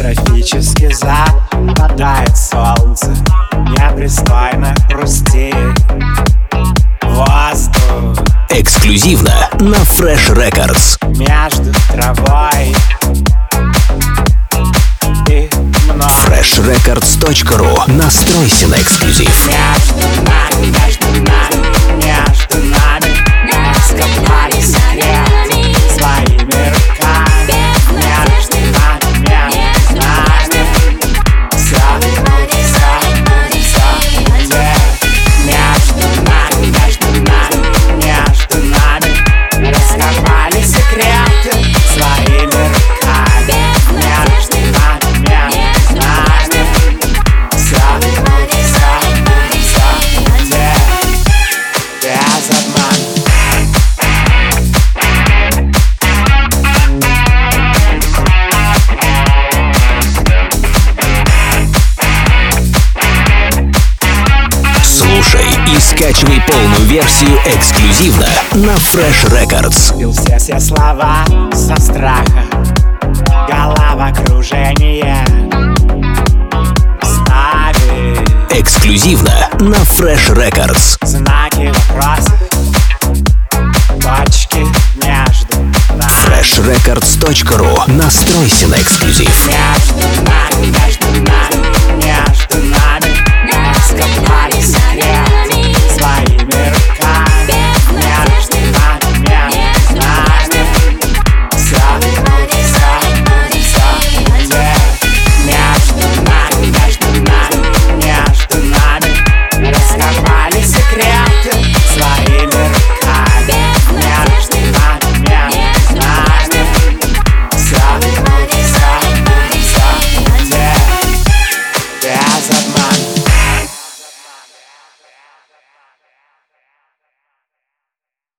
Катастрофически западает солнце Непристойно хрустеет воздух Эксклюзивно на Fresh Records. Между травой и мной freshrecords.ru Настройся на эксклюзив. Между нами, и скачивай полную версию эксклюзивно на Fresh Records. Все, все слова со страха. Головокружение Ставит Эксклюзивно на Fresh Records. знаки вопроса. Точки между нами. Freshrecords.ru Настройся на эксклюзив. Между нами, между нами